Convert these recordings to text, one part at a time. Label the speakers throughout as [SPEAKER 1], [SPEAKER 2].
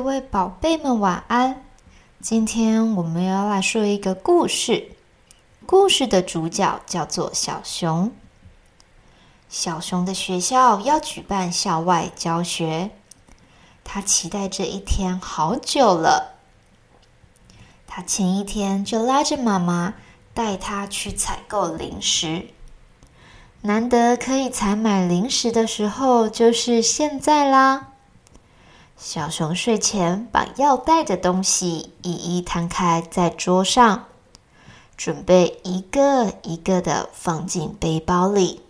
[SPEAKER 1] 各位宝贝们晚安。今天我们要来说一个故事。故事的主角叫做小熊。小熊的学校要举办校外教学，他期待这一天好久了。他前一天就拉着妈妈带他去采购零食。难得可以采买零食的时候，就是现在啦。小熊睡前把要带的东西一一摊开在桌上，准备一个一个的放进背包里。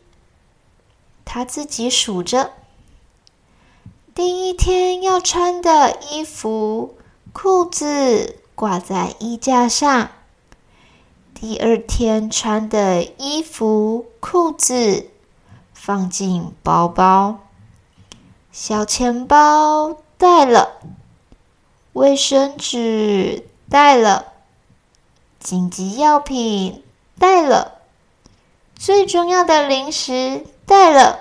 [SPEAKER 1] 他自己数着：第一天要穿的衣服、裤子挂在衣架上；第二天穿的衣服、裤子放进包包、小钱包。带了卫生纸，带了紧急药品，带了最重要的零食，带了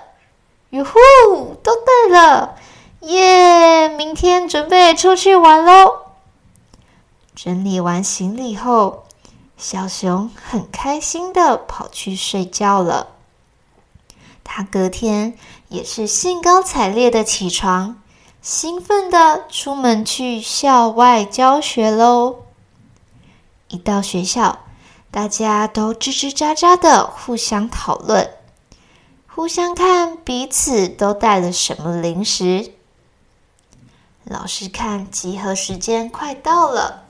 [SPEAKER 1] 哟呼，都带了耶！明天准备出去玩喽。整理完行李后，小熊很开心的跑去睡觉了。他隔天也是兴高采烈的起床。兴奋的出门去校外教学喽！一到学校，大家都吱吱喳喳的互相讨论，互相看彼此都带了什么零食。老师看集合时间快到了，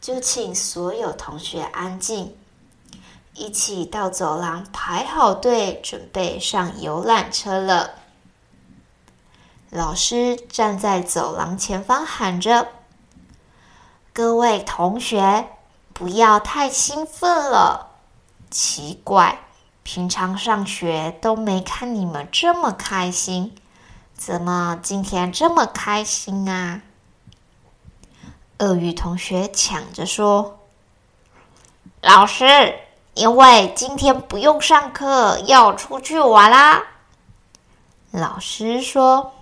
[SPEAKER 1] 就请所有同学安静，一起到走廊排好队，准备上游览车了。老师站在走廊前方喊着：“各位同学，不要太兴奋了。奇怪，平常上学都没看你们这么开心，怎么今天这么开心啊？”鳄鱼同学抢着说：“老师，因为今天不用上课，要出去玩啦。”老师说。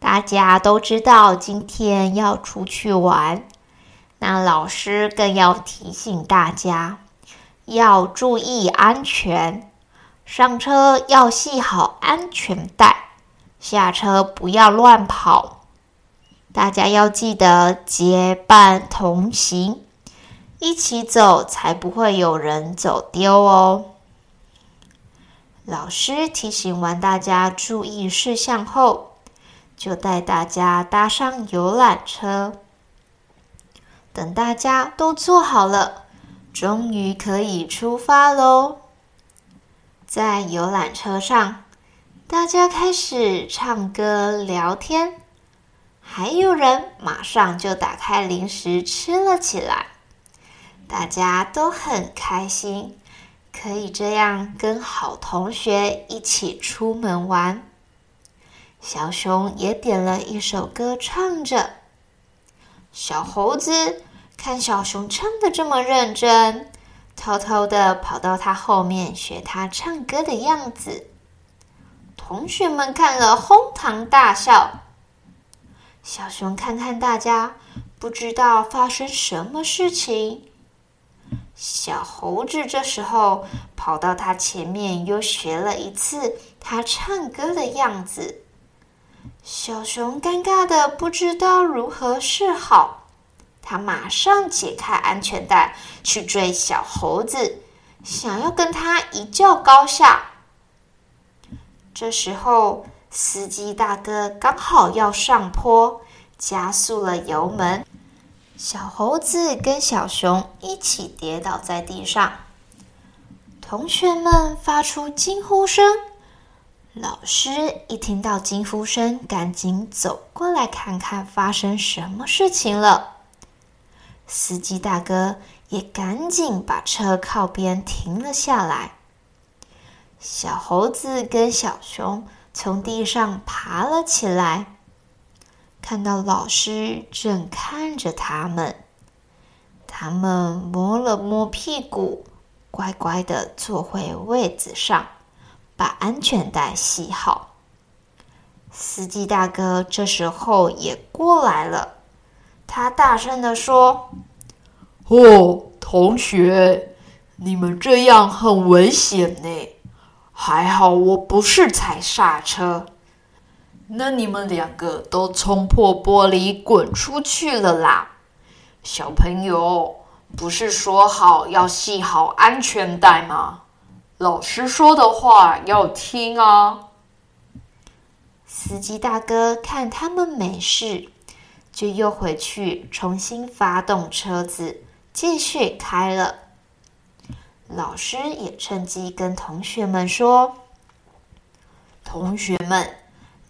[SPEAKER 1] 大家都知道今天要出去玩，那老师更要提醒大家要注意安全，上车要系好安全带，下车不要乱跑。大家要记得结伴同行，一起走才不会有人走丢哦。老师提醒完大家注意事项后。就带大家搭上游览车，等大家都坐好了，终于可以出发喽！在游览车上，大家开始唱歌聊天，还有人马上就打开零食吃了起来。大家都很开心，可以这样跟好同学一起出门玩。小熊也点了一首歌，唱着。小猴子看小熊唱的这么认真，偷偷的跑到他后面学他唱歌的样子。同学们看了哄堂大笑。小熊看看大家，不知道发生什么事情。小猴子这时候跑到他前面，又学了一次他唱歌的样子。小熊尴尬的不知道如何是好，他马上解开安全带去追小猴子，想要跟他一较高下。这时候，司机大哥刚好要上坡，加速了油门，小猴子跟小熊一起跌倒在地上。同学们发出惊呼声：“老师一听到惊呼声，赶紧走过来看看发生什么事情了。司机大哥也赶紧把车靠边停了下来。小猴子跟小熊从地上爬了起来，看到老师正看着他们，他们摸了摸屁股，乖乖的坐回位子上。把安全带系好。司机大哥这时候也过来了，他大声的说：“
[SPEAKER 2] 哦，同学，你们这样很危险呢。还好我不是踩刹车，那你们两个都冲破玻璃滚出去了啦。小朋友，不是说好要系好安全带吗？”老师说的话要听啊！
[SPEAKER 1] 司机大哥看他们没事，就又回去重新发动车子，继续开了。老师也趁机跟同学们说：“同学们，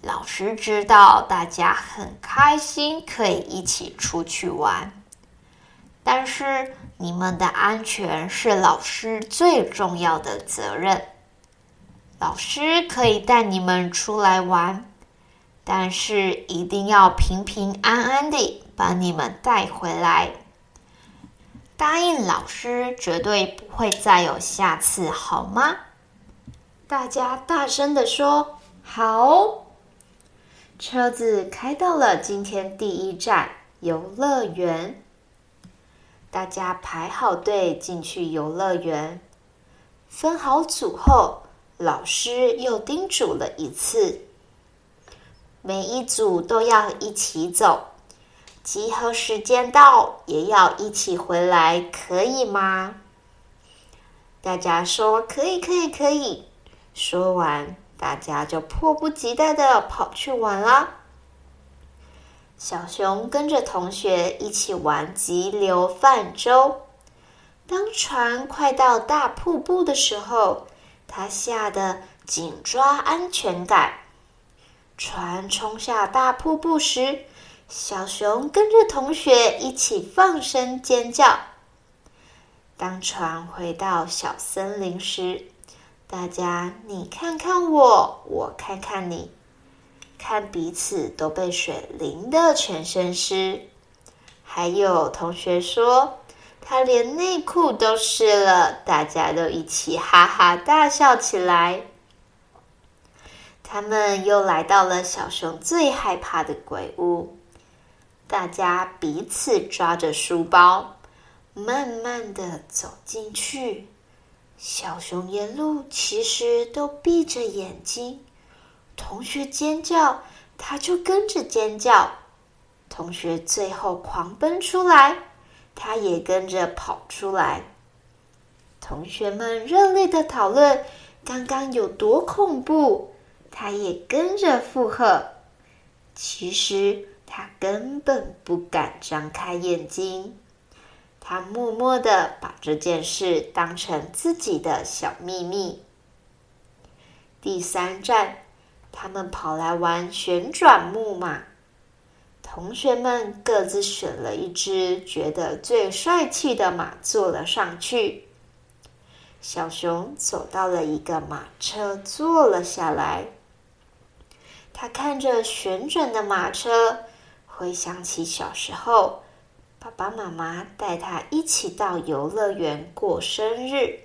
[SPEAKER 1] 老师知道大家很开心，可以一起出去玩，但是……”你们的安全是老师最重要的责任。老师可以带你们出来玩，但是一定要平平安安地把你们带回来。答应老师，绝对不会再有下次，好吗？大家大声的说：“好！”车子开到了今天第一站——游乐园。大家排好队进去游乐园，分好组后，老师又叮嘱了一次：每一组都要一起走，集合时间到也要一起回来，可以吗？大家说可以，可以，可以。说完，大家就迫不及待的跑去玩了。小熊跟着同学一起玩急流泛舟。当船快到大瀑布的时候，他吓得紧抓安全带。船冲下大瀑布时，小熊跟着同学一起放声尖叫。当船回到小森林时，大家你看看我，我看看你。看彼此都被水淋得全身湿，还有同学说他连内裤都湿了，大家都一起哈哈大笑起来。他们又来到了小熊最害怕的鬼屋，大家彼此抓着书包，慢慢的走进去。小熊沿路其实都闭着眼睛。同学尖叫，他就跟着尖叫。同学最后狂奔出来，他也跟着跑出来。同学们热烈的讨论刚刚有多恐怖，他也跟着附和。其实他根本不敢张开眼睛，他默默的把这件事当成自己的小秘密。第三站。他们跑来玩旋转木马，同学们各自选了一只觉得最帅气的马坐了上去。小熊走到了一个马车，坐了下来。他看着旋转的马车，回想起小时候，爸爸妈妈带他一起到游乐园过生日，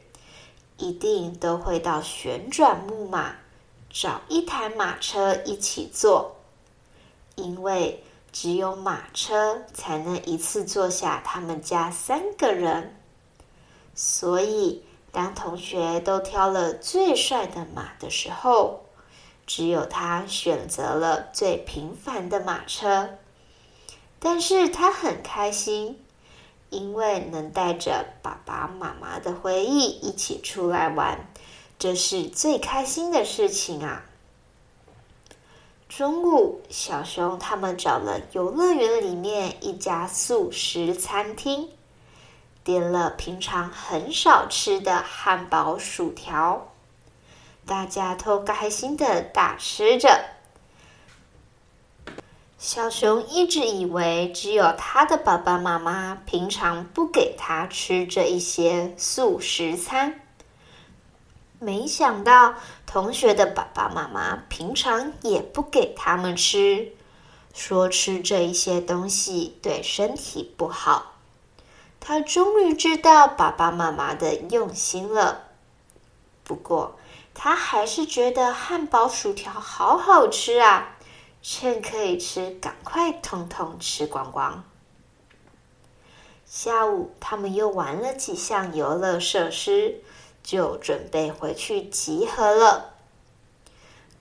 [SPEAKER 1] 一定都会到旋转木马。找一台马车一起坐，因为只有马车才能一次坐下他们家三个人。所以，当同学都挑了最帅的马的时候，只有他选择了最平凡的马车。但是他很开心，因为能带着爸爸妈妈的回忆一起出来玩。这是最开心的事情啊！中午，小熊他们找了游乐园里面一家素食餐厅，点了平常很少吃的汉堡、薯条。大家都开心的大吃着。小熊一直以为只有他的爸爸妈妈平常不给他吃这一些素食餐，没想到同学的爸爸妈妈平常也不给他们吃，说吃这一些东西对身体不好。他终于知道爸爸妈妈的用心了，不过他还是觉得汉堡、薯条好好吃啊。趁可以吃，赶快通通吃光光。下午，他们又玩了几项游乐设施，就准备回去集合了。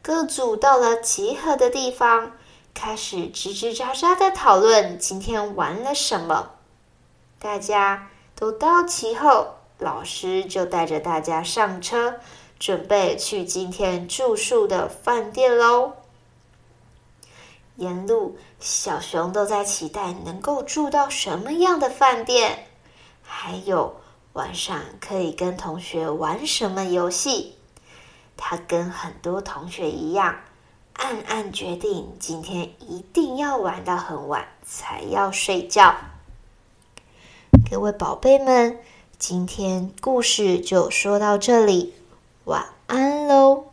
[SPEAKER 1] 各组到了集合的地方，开始吱吱喳喳的讨论今天玩了什么。大家都到齐后，老师就带着大家上车，准备去今天住宿的饭店喽。沿路，小熊都在期待能够住到什么样的饭店，还有晚上可以跟同学玩什么游戏。他跟很多同学一样，暗暗决定今天一定要玩到很晚才要睡觉。各位宝贝们，今天故事就说到这里，晚安喽。